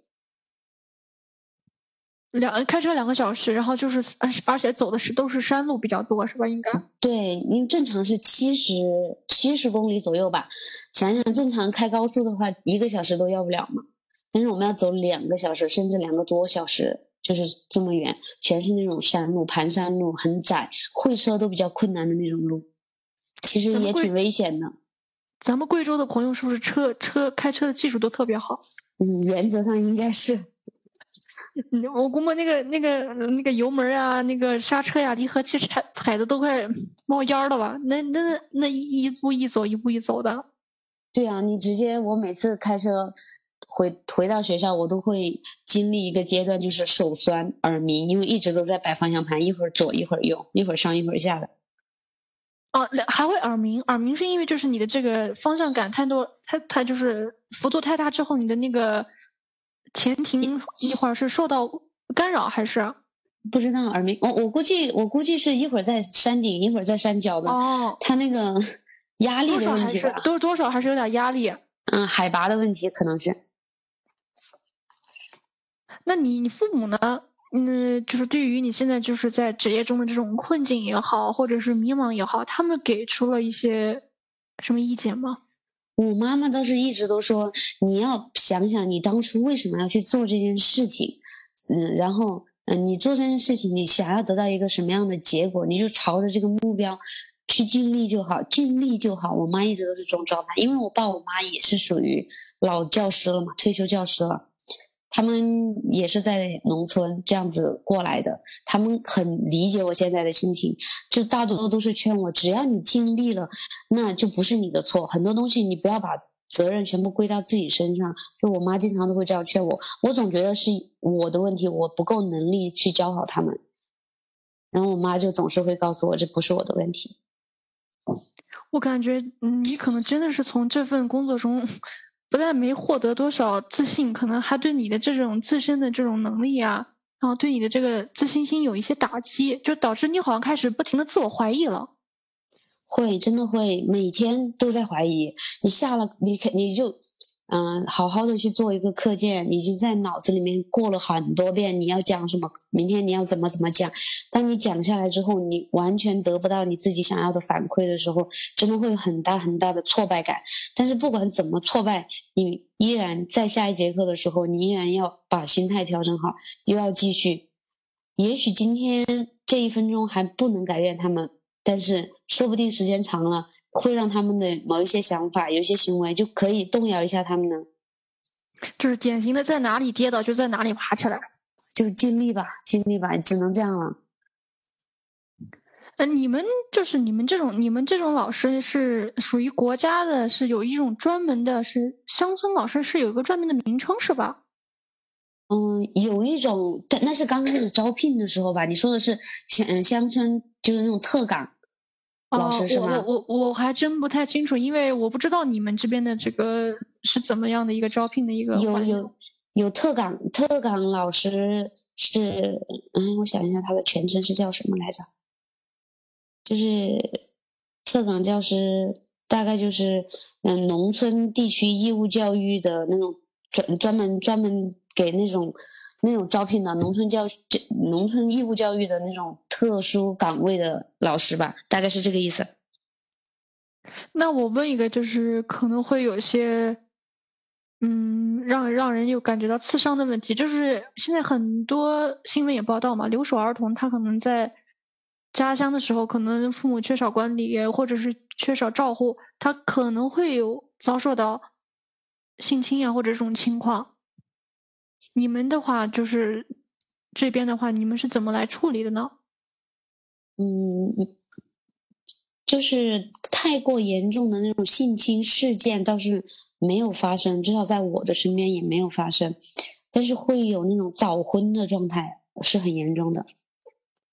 两开车两个小时，然后就是，而且走的是都是山路比较多，是吧？应该对，因为正常是七十七十公里左右吧。想想正常开高速的话，一个小时都要不了嘛。但是我们要走两个小时，甚至两个多小时，就是这么远，全是那种山路、盘山路，很窄，会车都比较困难的那种路，其实也挺危险的。咱们贵州的朋友是不是车车开车的技术都特别好？嗯，原则上应该是。我估摸那个那个那个油门啊，那个刹车呀，离合器踩踩的都快冒烟了吧？那那那一步一走，一步一走的。对啊，你直接我每次开车，回回到学校，我都会经历一个阶段，就是手酸耳鸣，因为一直都在摆方向盘，一会儿左一会儿右，一会儿上一会儿下的。哦，还会耳鸣，耳鸣是因为就是你的这个方向感太多，它它就是幅度太大之后，你的那个前庭一会儿是受到干扰还是？不知道耳鸣，我我估计我估计是一会儿在山顶，一会儿在山脚的。哦，它那个 压力的问题吧，多多少还是有点压力。嗯，海拔的问题可能是。那你你父母呢？嗯，就是对于你现在就是在职业中的这种困境也好，或者是迷茫也好，他们给出了一些什么意见吗？我妈妈倒是一直都说，你要想想你当初为什么要去做这件事情，嗯，然后嗯，你做这件事情，你想要得到一个什么样的结果，你就朝着这个目标去尽力就好，尽力就好。我妈一直都是这种状态，因为我爸我妈也是属于老教师了嘛，退休教师了。他们也是在农村这样子过来的，他们很理解我现在的心情，就大多都是劝我，只要你尽力了，那就不是你的错。很多东西你不要把责任全部归到自己身上。就我妈经常都会这样劝我，我总觉得是我的问题，我不够能力去教好他们。然后我妈就总是会告诉我，这不是我的问题。我感觉，嗯，你可能真的是从这份工作中。不但没获得多少自信，可能还对你的这种自身的这种能力啊，然后对你的这个自信心有一些打击，就导致你好像开始不停的自我怀疑了。会，真的会，每天都在怀疑。你下了，你肯你就。嗯，好好的去做一个课件，已经在脑子里面过了很多遍。你要讲什么？明天你要怎么怎么讲？当你讲下来之后，你完全得不到你自己想要的反馈的时候，真的会有很大很大的挫败感。但是不管怎么挫败，你依然在下一节课的时候，你依然要把心态调整好，又要继续。也许今天这一分钟还不能改变他们，但是说不定时间长了。会让他们的某一些想法、有一些行为就可以动摇一下他们呢？就是典型的在哪里跌倒就在哪里爬起来，就尽力吧，尽力吧，只能这样了。呃，你们就是你们这种，你们这种老师是属于国家的，是有一种专门的，是乡村老师是有一个专门的名称是吧？嗯，有一种，但那是刚开始招聘的时候吧？你说的是乡乡村，就是那种特岗。老师是吗？我我我还真不太清楚，因为我不知道你们这边的这个是怎么样的一个招聘的一个。有有有特岗特岗老师是嗯，我想一下他的全称是叫什么来着？就是特岗教师，大概就是嗯，农村地区义务教育的那种专专门专门给那种那种招聘的农村教农村义务教育的那种。特殊岗位的老师吧，大概是这个意思。那我问一个，就是可能会有些，嗯，让让人有感觉到刺伤的问题，就是现在很多新闻也报道嘛，留守儿童他可能在家乡的时候，可能父母缺少管理，或者是缺少照护，他可能会有遭受到性侵呀或者这种情况。你们的话，就是这边的话，你们是怎么来处理的呢？嗯，就是太过严重的那种性侵事件倒是没有发生，至少在我的身边也没有发生。但是会有那种早婚的状态，是很严重的。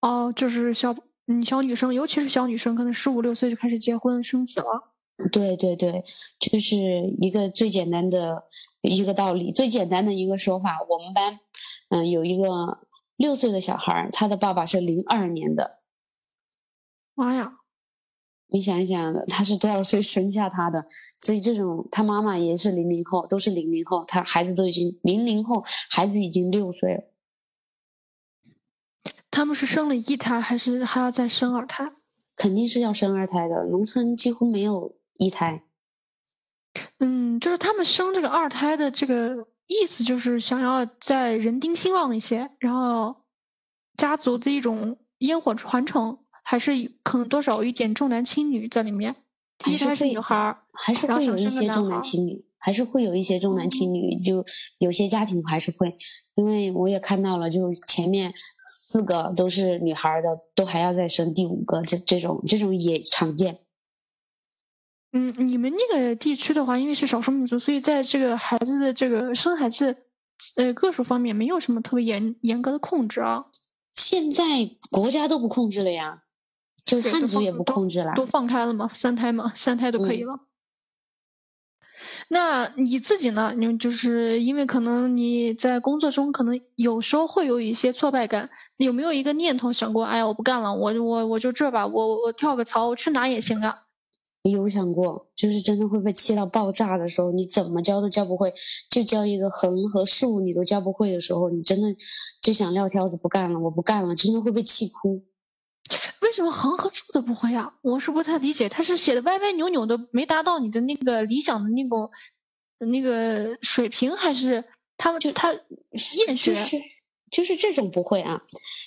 哦，就是小嗯小女生，尤其是小女生，可能十五六岁就开始结婚生子了。对对对，就是一个最简单的一个道理，最简单的一个说法。我们班嗯有一个六岁的小孩，他的爸爸是零二年的。妈呀！你想一想，他是多少岁生下他的？所以这种他妈妈也是零零后，都是零零后，他孩子都已经零零后，孩子已经六岁了。他们是生了一胎，还是还要再生二胎？肯定是要生二胎的，农村几乎没有一胎。嗯，就是他们生这个二胎的这个意思，就是想要在人丁兴旺一些，然后家族的一种烟火传承。还是可能多少有一点重男轻女在里面，一胎是女孩，还是会有一些重男轻女，还是会有一些重男轻女，就有些家庭还是会，因为我也看到了，就前面四个都是女孩的，都还要再生第五个，这这种这种也常见。嗯，你们那个地区的话，因为是少数民族，所以在这个孩子的这个生孩子呃个数方面，没有什么特别严严格的控制啊。现在国家都不控制了呀，就对汉族也不控制了。都放开了嘛，三胎嘛，三胎都可以嗯了。那你自己呢？你就是因为可能你在工作中可能有时候会有一些挫败感，有没有一个念头想过？哎呀，我不干了，我我我就这吧，我我跳个槽，我去哪也行啊。有想过，就是真的会被气到爆炸的时候，你怎么教都教不会，就教一个横和竖你都教不会的时候，你真的就想撂挑子不干了，我不干了，真的会被气哭。为什么横和竖都不会啊？我是不太理解，他是写的歪歪扭扭的，没达到你的那个理想的那种那个水平，还是他们就他厌学？就是就是这种不会啊，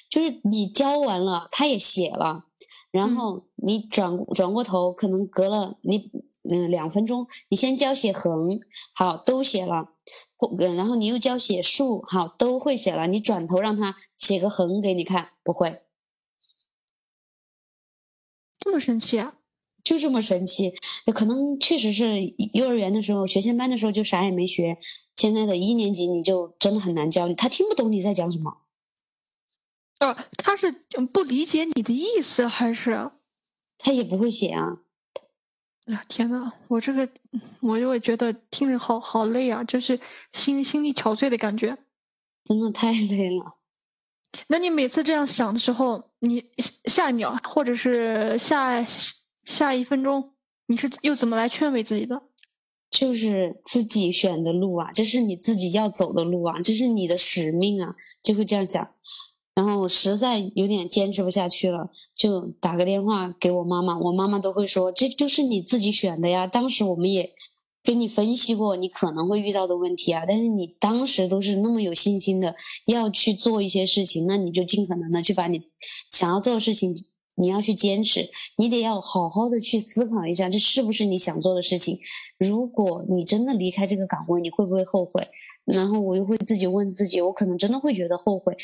就是你教完了，他也写了，然嗯后你转转过头，可能隔了你嗯两分钟，你先教写横，好都写了，然后你又教写竖，好都会写了，你转头让他写个横给你看，不会，这么神奇啊？就这么神奇。可能确实是幼儿园的时候，学前班的时候就啥也没学，现在的一年级你就真的很难教你，他听不懂你在讲什么。呃，他是嗯不理解你的意思，还是？他也不会写啊，哎呀，天呐，我这个我就会觉得听着好好累啊，就是心心力憔悴的感觉。真的太累了。那你每次这样想的时候，你下一秒或者是下下一分钟，你是又怎么来劝慰自己的？就是自己选的路啊，这是你自己要走的路啊，这是你的使命啊，就会这样想。然后实在有点坚持不下去了，就打个电话给我妈妈，我妈妈都会说这就是你自己选的呀。当时我们也跟你分析过你可能会遇到的问题啊，但是你当时都是那么有信心的要去做一些事情，那你就尽可能的去把你想要做的事情，你要去坚持，你得要好好的去思考一下，这是不是你想做的事情。如果你真的离开这个岗位，你会不会后悔？然后我又会自己问自己，我可能真的会觉得后悔。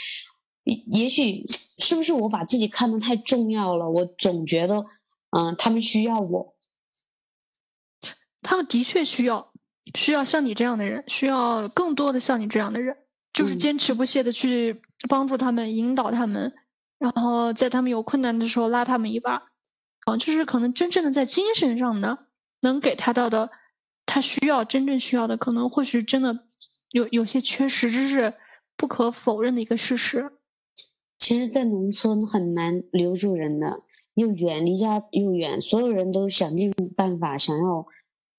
也也许是不是我把自己看得太重要了？我总觉得，嗯、他们需要我。他们的确需要需要像你这样的人，需要更多的像你这样的人，就是嗯坚持不懈的去帮助他们、引导他们，然后在他们有困难的时候拉他们一把，啊，就是可能真正的在精神上呢，能给他到的，他需要真正需要的，可能或许真的有有些缺失，这是不可否认的一个事实。其实，在农村很难留住人的，又远离家又远，所有人都想尽办法想要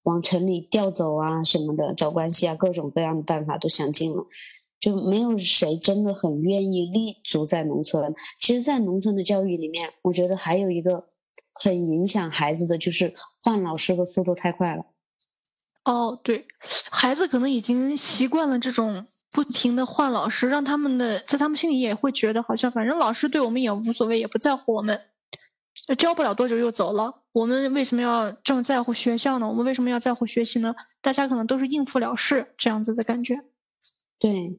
往城里调走啊什么的，找关系啊，各种各样的办法都想尽了，就没有谁真的很愿意立足在农村。其实，在农村的教育里面，我觉得还有一个很影响孩子的，就是换老师的速度太快了。哦，对，孩子可能已经习惯了这种不停的换老师，让他们的在他们心里也会觉得好像反正老师对我们也无所谓，也不在乎我们，教不了多久又走了，我们为什么要这么在乎学校呢？我们为什么要在乎学习呢？大家可能都是应付了事这样子的感觉。对，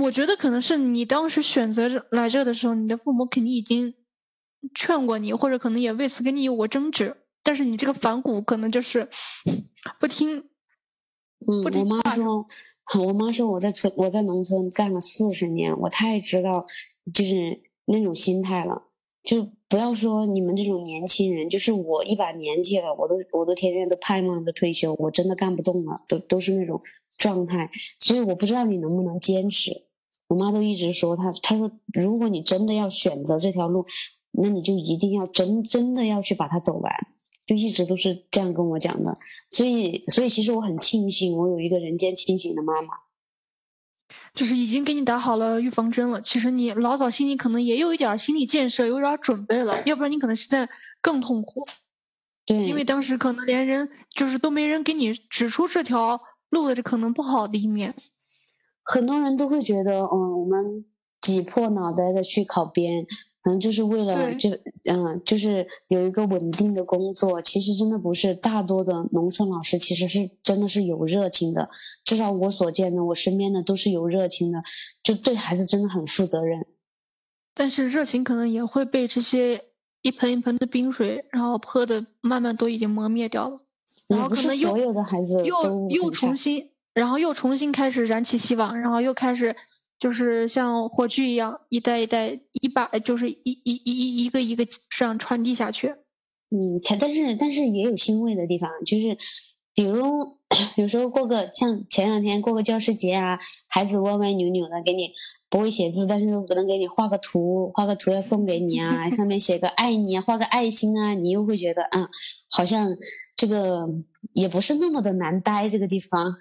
我觉得可能是你当时选择来这的时候，你的父母肯定已经劝过你，或者可能也为此跟你有过争执，但是你这个反骨可能就是不听。嗯，我妈说，我妈说我在村我在农村干了四十年，我太知道就是那种心态了。就不要说你们这种年轻人，就是我一把年纪了，我都我都天天都盼望着退休，我真的干不动了，都都是那种状态。所以我不知道你能不能坚持。我妈都一直说，她她说，如果你真的要选择这条路，那你就一定要真真的要去把它走完。就一直都是这样跟我讲的。所以，所以其实我很庆幸，我有一个人间清醒的妈妈。就是已经给你打好了预防针了。其实你老早心里可能也有一点心理建设，有点准备了，要不然你可能现在更痛苦，对，因为当时可能连人就是都没人给你指出这条路的这可能不好的一面。很多人都会觉得，嗯，我们挤破脑袋的去考编，可能就是为了对就嗯，就是有一个稳定的工作。其实真的不是，大多的农村老师其实是真的是有热情的，至少我所见的，我身边的都是有热情的，就对孩子真的很负责任。但是热情可能也会被这些一盆一盆的冰水，然后泼的慢慢都已经磨灭掉了，然后可能又所有的孩子又又重新，然后又重新开始燃起希望，然后又开始就是像火炬一样，一代一代一把就是一一一一一个一个这样传递下去。嗯，但是但是也有欣慰的地方，就是比如 有时候过个像前两天过个教师节啊，孩子歪歪扭扭的给你。不会写字，但是可能给你画个图，画个图要送给你啊，上面写个爱你啊，画个爱心啊，你又会觉得，嗯，好像这个也不是那么的难待，这个地方，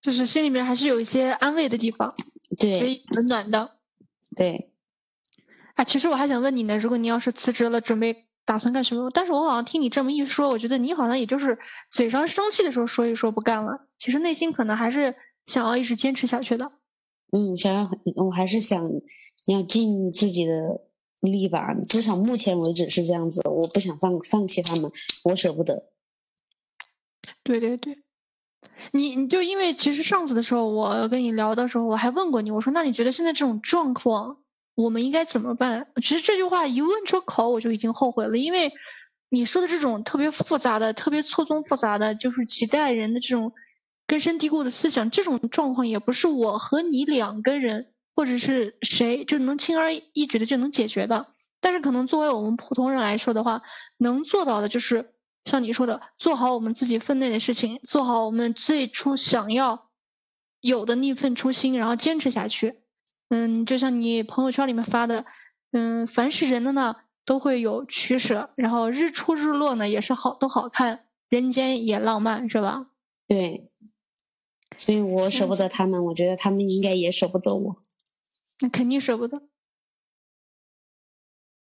就是心里面还是有一些安慰的地方，对，温暖的，对。啊，其实我还想问你呢，如果你要是辞职了，准备打算干什么？但是我好像听你这么一说，我觉得你好像也就是嘴上生气的时候说一说不干了，其实内心可能还是想要一直坚持下去的。嗯，想要我还是想要尽自己的力吧，至少目前为止是这样子。我不想放放弃他们，我舍不得。对对对，你你就因为其实上次的时候，我跟你聊的时候，我还问过你，我说那你觉得现在这种状况，我们应该怎么办？其实这句话一问出口，我就已经后悔了，因为你说的这种特别复杂的、特别错综复杂的，就是几代人的这种。根深蒂固的思想，这种状况也不是我和你两个人，或者是谁就能轻而易举的就能解决的。但是，可能作为我们普通人来说的话，能做到的就是像你说的，做好我们自己分内的事情，做好我们最初想要有的那份初心，然后坚持下去。嗯，就像你朋友圈里面发的，嗯，凡是人的呢，都会有取舍，然后日出日落呢也是好都好看，人间也浪漫，是吧？对。所以我舍不得他们，我觉得他们应该也舍不得我。那肯定舍不得。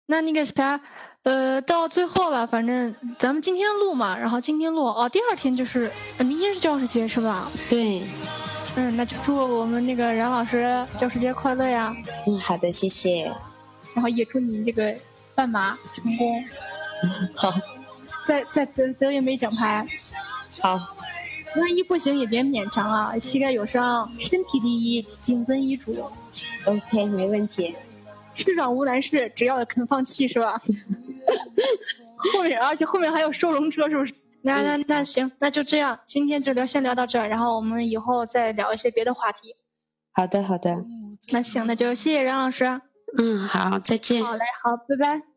那那个啥，呃，到最后了，反正咱们今天录嘛，然后今天录哦，第二天就是，明天是教师节是吧？对。嗯，那就祝我们那个冉老师教师节快乐呀！嗯，好的，谢谢。然后也祝你这个半马成功。好。再再得得一枚奖牌。好。万一不行也别勉强啊，膝盖有伤，身体第一，谨遵医嘱。OK，没问题。世上无难事，只要肯放弃，是吧？后面，而且后面还有收容车，是不是？那那那行，那就这样，今天就聊，先聊到这儿，然后我们以后再聊一些别的话题。好的，好的。那行，那就谢谢冉老师。嗯，好，再见。好嘞，好，拜拜。